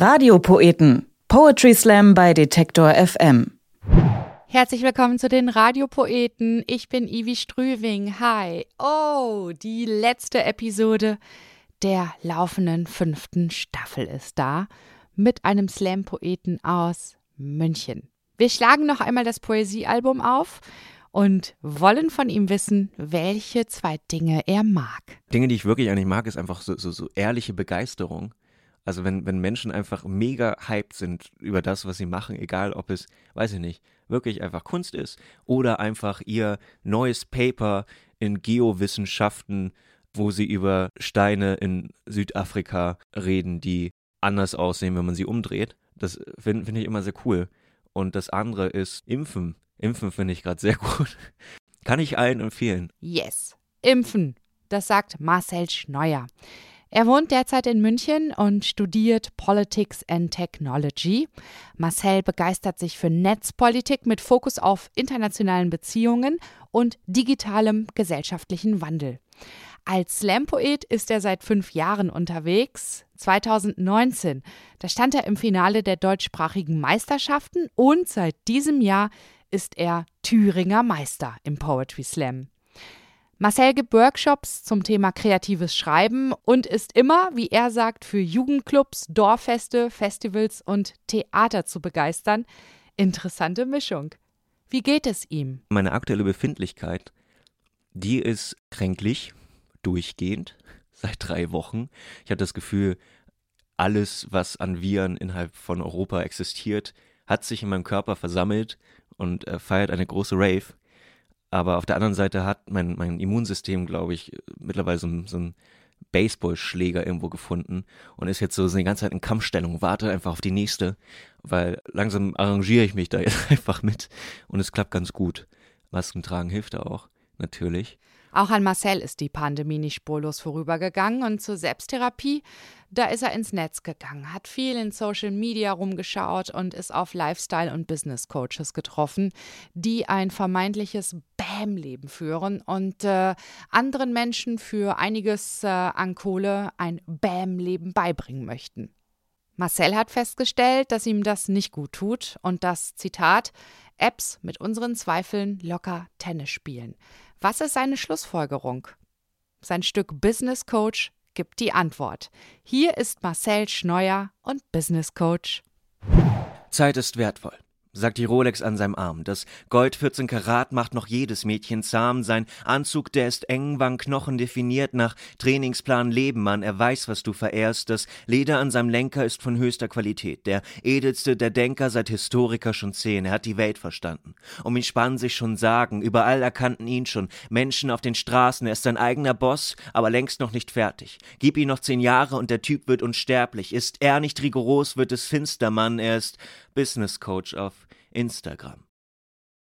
Radiopoeten. Poetry Slam bei Detektor FM. Herzlich willkommen zu den Radiopoeten. Ich bin Ivi Strüving. Hi. Oh, die letzte Episode der laufenden fünften Staffel ist da mit einem Slam-Poeten aus München. Wir schlagen noch einmal das Poesiealbum auf und wollen von ihm wissen, welche zwei Dinge er mag. Dinge, die ich wirklich eigentlich mag, ist einfach so, so, so ehrliche Begeisterung. Also wenn, wenn Menschen einfach mega hyped sind über das, was sie machen, egal ob es, weiß ich nicht, wirklich einfach Kunst ist oder einfach ihr neues Paper in Geowissenschaften, wo sie über Steine in Südafrika reden, die anders aussehen, wenn man sie umdreht. Das finde find ich immer sehr cool. Und das andere ist Impfen. Impfen finde ich gerade sehr gut. Kann ich allen empfehlen. Yes. Impfen. Das sagt Marcel Schneuer. Er wohnt derzeit in München und studiert Politics and Technology. Marcel begeistert sich für Netzpolitik mit Fokus auf internationalen Beziehungen und digitalem gesellschaftlichen Wandel. Als Slam-Poet ist er seit fünf Jahren unterwegs. 2019, da stand er im Finale der deutschsprachigen Meisterschaften und seit diesem Jahr ist er Thüringer Meister im Poetry Slam. Marcel gibt Workshops zum Thema kreatives Schreiben und ist immer, wie er sagt, für Jugendclubs, Dorffeste, Festivals und Theater zu begeistern. Interessante Mischung. Wie geht es ihm? Meine aktuelle Befindlichkeit, die ist kränklich, durchgehend, seit drei Wochen. Ich habe das Gefühl, alles, was an Viren innerhalb von Europa existiert, hat sich in meinem Körper versammelt und äh, feiert eine große Rave. Aber auf der anderen Seite hat mein, mein Immunsystem, glaube ich, mittlerweile so, so einen Baseballschläger irgendwo gefunden und ist jetzt so die ganze Zeit in Kampfstellung, warte einfach auf die nächste, weil langsam arrangiere ich mich da jetzt einfach mit und es klappt ganz gut. Masken tragen hilft da auch, natürlich. Auch an Marcel ist die Pandemie nicht spurlos vorübergegangen und zur Selbsttherapie, da ist er ins Netz gegangen, hat viel in Social Media rumgeschaut und ist auf Lifestyle- und Business Coaches getroffen, die ein vermeintliches Bam-Leben führen und äh, anderen Menschen für einiges äh, an Kohle ein Bam-Leben beibringen möchten. Marcel hat festgestellt, dass ihm das nicht gut tut und dass, Zitat, Apps mit unseren Zweifeln locker Tennis spielen. Was ist seine Schlussfolgerung? Sein Stück Business Coach gibt die Antwort. Hier ist Marcel Schneuer und Business Coach. Zeit ist wertvoll sagt die Rolex an seinem Arm. Das Gold 14 Karat macht noch jedes Mädchen zahm. Sein Anzug, der ist eng, wann Knochen definiert. Nach Trainingsplan leben man. Er weiß, was du verehrst. Das Leder an seinem Lenker ist von höchster Qualität. Der edelste der Denker seit Historiker schon zehn. Er hat die Welt verstanden. Um ihn spannen sich schon Sagen. Überall erkannten ihn schon. Menschen auf den Straßen. Er ist sein eigener Boss, aber längst noch nicht fertig. Gib ihm noch zehn Jahre und der Typ wird unsterblich. Ist er nicht rigoros, wird es finster, Mann. Er ist Business Coach auf Instagram.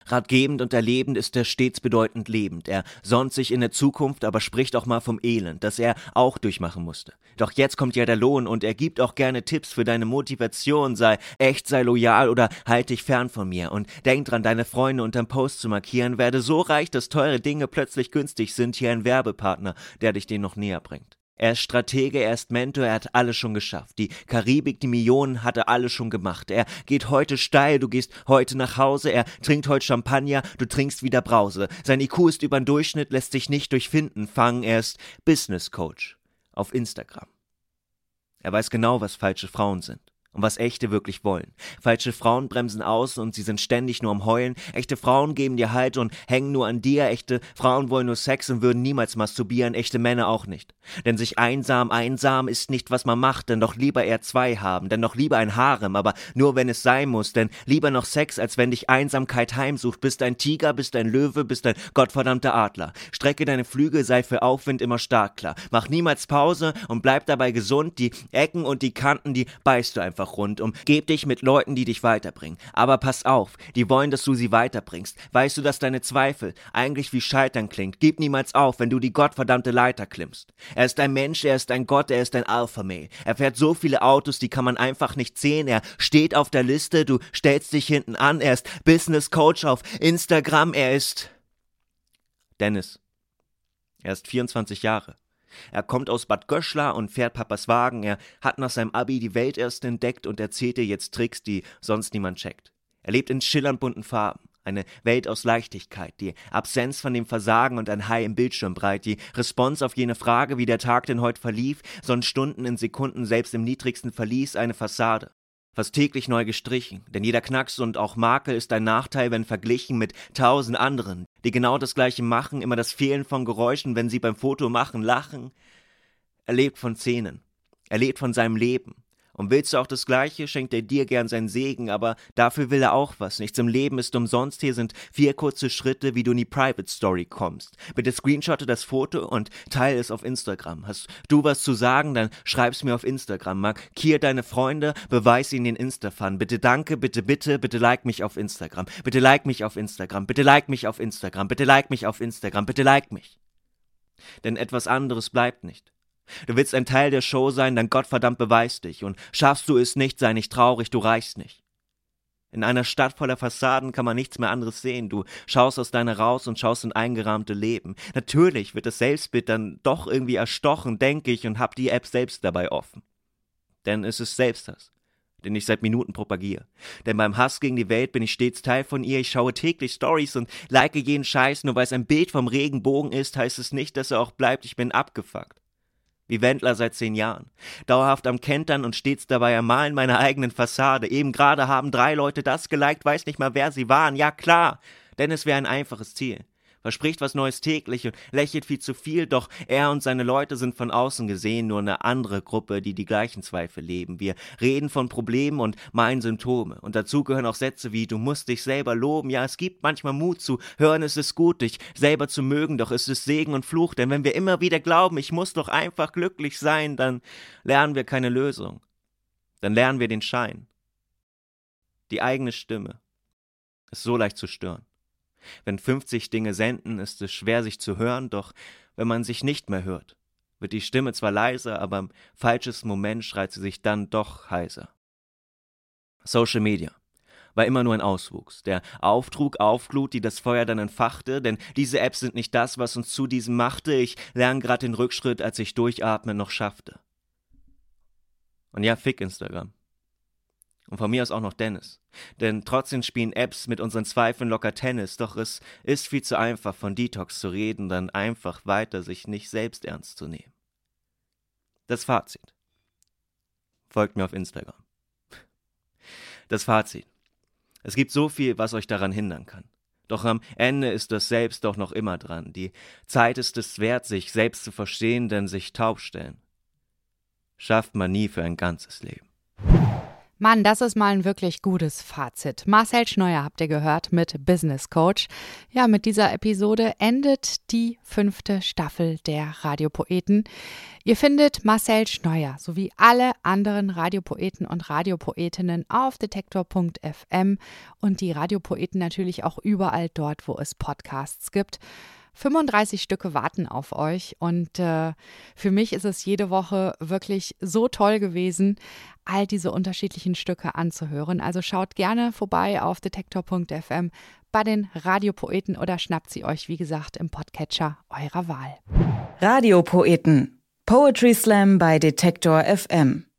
Ratgebend und erlebend ist er stets bedeutend lebend. Er sonnt sich in der Zukunft, aber spricht auch mal vom Elend, das er auch durchmachen musste. Doch jetzt kommt ja der Lohn und er gibt auch gerne Tipps für deine Motivation. Sei echt, sei loyal oder halt dich fern von mir. Und denk dran, deine Freunde unterm Post zu markieren. Werde so reich, dass teure Dinge plötzlich günstig sind. Hier ein Werbepartner, der dich den noch näher bringt. Er ist Stratege, er ist Mentor, er hat alles schon geschafft. Die Karibik, die Millionen hat er alles schon gemacht. Er geht heute steil, du gehst heute nach Hause, er trinkt heute Champagner, du trinkst wieder Brause. Sein IQ ist über den Durchschnitt, lässt sich nicht durch Finden fangen, er ist Business Coach auf Instagram. Er weiß genau, was falsche Frauen sind und was echte wirklich wollen. Falsche Frauen bremsen aus und sie sind ständig nur am Heulen. Echte Frauen geben dir Halt und hängen nur an dir. Echte Frauen wollen nur Sex und würden niemals masturbieren. Echte Männer auch nicht. Denn sich einsam, einsam ist nicht, was man macht. Denn doch lieber eher zwei haben. Denn doch lieber ein Harem, aber nur wenn es sein muss. Denn lieber noch Sex, als wenn dich Einsamkeit heimsucht. Bist ein Tiger, bist ein Löwe, bist ein gottverdammter Adler. Strecke deine Flügel, sei für Aufwind immer stark klar. Mach niemals Pause und bleib dabei gesund. Die Ecken und die Kanten, die beißt du einfach einfach rund um. Geb dich mit Leuten, die dich weiterbringen. Aber pass auf, die wollen, dass du sie weiterbringst. Weißt du, dass deine Zweifel eigentlich wie Scheitern klingt? Gib niemals auf, wenn du die gottverdammte Leiter klimmst. Er ist ein Mensch, er ist ein Gott, er ist ein Alpha-Mail. Er fährt so viele Autos, die kann man einfach nicht sehen. Er steht auf der Liste, du stellst dich hinten an. Er ist Business Coach auf Instagram. Er ist Dennis. Er ist 24 Jahre. Er kommt aus Bad Göschla und fährt Papas Wagen. Er hat nach seinem Abi die Welt erst entdeckt und erzählt dir jetzt Tricks, die sonst niemand checkt. Er lebt in schillernd bunten Farben. Eine Welt aus Leichtigkeit, die Absenz von dem Versagen und ein Hai im Bildschirm breit, die Response auf jene Frage, wie der Tag denn heute verlief, sonst Stunden in Sekunden selbst im niedrigsten Verlies eine Fassade. Fast täglich neu gestrichen, denn jeder Knacks und auch Makel ist ein Nachteil, wenn verglichen mit tausend anderen, die genau das gleiche machen, immer das Fehlen von Geräuschen, wenn sie beim Foto machen, lachen. Er lebt von Szenen, er lebt von seinem Leben, und willst du auch das Gleiche, schenkt er dir gern seinen Segen, aber dafür will er auch was. Nichts im Leben ist umsonst. Hier sind vier kurze Schritte, wie du in die Private Story kommst. Bitte screenshotte das Foto und teile es auf Instagram. Hast du was zu sagen, dann schreib's mir auf Instagram. Markier deine Freunde, beweis ihnen den Insta-Fun. Bitte danke, bitte, bitte, bitte like mich auf Instagram. Bitte like mich auf Instagram. Bitte like mich auf Instagram. Bitte like mich auf Instagram. Bitte like mich. Denn etwas anderes bleibt nicht. Du willst ein Teil der Show sein, dann Gottverdammt beweis dich. Und schaffst du es nicht, sei nicht traurig, du reichst nicht. In einer Stadt voller Fassaden kann man nichts mehr anderes sehen. Du schaust aus deiner raus und schaust in eingerahmte Leben. Natürlich wird das Selbstbild dann doch irgendwie erstochen, denke ich, und hab die App selbst dabei offen. Denn es ist Selbsthass, den ich seit Minuten propagiere. Denn beim Hass gegen die Welt bin ich stets Teil von ihr. Ich schaue täglich Stories und like jeden Scheiß. Nur weil es ein Bild vom Regenbogen ist, heißt es nicht, dass er auch bleibt. Ich bin abgefuckt wie Wendler seit zehn Jahren. Dauerhaft am Kentern und stets dabei am Malen meiner eigenen Fassade. Eben gerade haben drei Leute das geliked, weiß nicht mal, wer sie waren. Ja klar, denn es wäre ein einfaches Ziel verspricht was Neues täglich und lächelt viel zu viel, doch er und seine Leute sind von außen gesehen nur eine andere Gruppe, die die gleichen Zweifel leben. Wir reden von Problemen und meinen Symptome. Und dazu gehören auch Sätze wie, du musst dich selber loben. Ja, es gibt manchmal Mut zu hören, es ist gut, dich selber zu mögen, doch es ist Segen und Fluch. Denn wenn wir immer wieder glauben, ich muss doch einfach glücklich sein, dann lernen wir keine Lösung. Dann lernen wir den Schein. Die eigene Stimme ist so leicht zu stören. Wenn 50 Dinge senden, ist es schwer, sich zu hören, doch wenn man sich nicht mehr hört, wird die Stimme zwar leiser, aber im falschesten Moment schreit sie sich dann doch heiser. Social Media war immer nur ein Auswuchs, der Auftrug, Aufglut, die das Feuer dann entfachte, denn diese Apps sind nicht das, was uns zu diesem machte. Ich lerne gerade den Rückschritt, als ich durchatmen noch schaffte. Und ja, fick Instagram. Und von mir aus auch noch Dennis. Denn trotzdem spielen Apps mit unseren Zweifeln locker Tennis, doch es ist viel zu einfach, von Detox zu reden, dann einfach weiter sich nicht selbst ernst zu nehmen. Das Fazit. Folgt mir auf Instagram. Das Fazit. Es gibt so viel, was euch daran hindern kann. Doch am Ende ist das Selbst doch noch immer dran. Die Zeit ist es wert, sich selbst zu verstehen, denn sich taub stellen schafft man nie für ein ganzes Leben. Mann, das ist mal ein wirklich gutes Fazit. Marcel Schneuer habt ihr gehört mit Business Coach. Ja, mit dieser Episode endet die fünfte Staffel der Radiopoeten. Ihr findet Marcel Schneuer sowie alle anderen Radiopoeten und Radiopoetinnen auf detektor.fm und die Radiopoeten natürlich auch überall dort, wo es Podcasts gibt. 35 Stücke warten auf euch und äh, für mich ist es jede Woche wirklich so toll gewesen, all diese unterschiedlichen Stücke anzuhören. Also schaut gerne vorbei auf detektor.fm bei den Radiopoeten oder schnappt sie euch, wie gesagt, im Podcatcher eurer Wahl. Radiopoeten. Poetry Slam bei Detektor FM.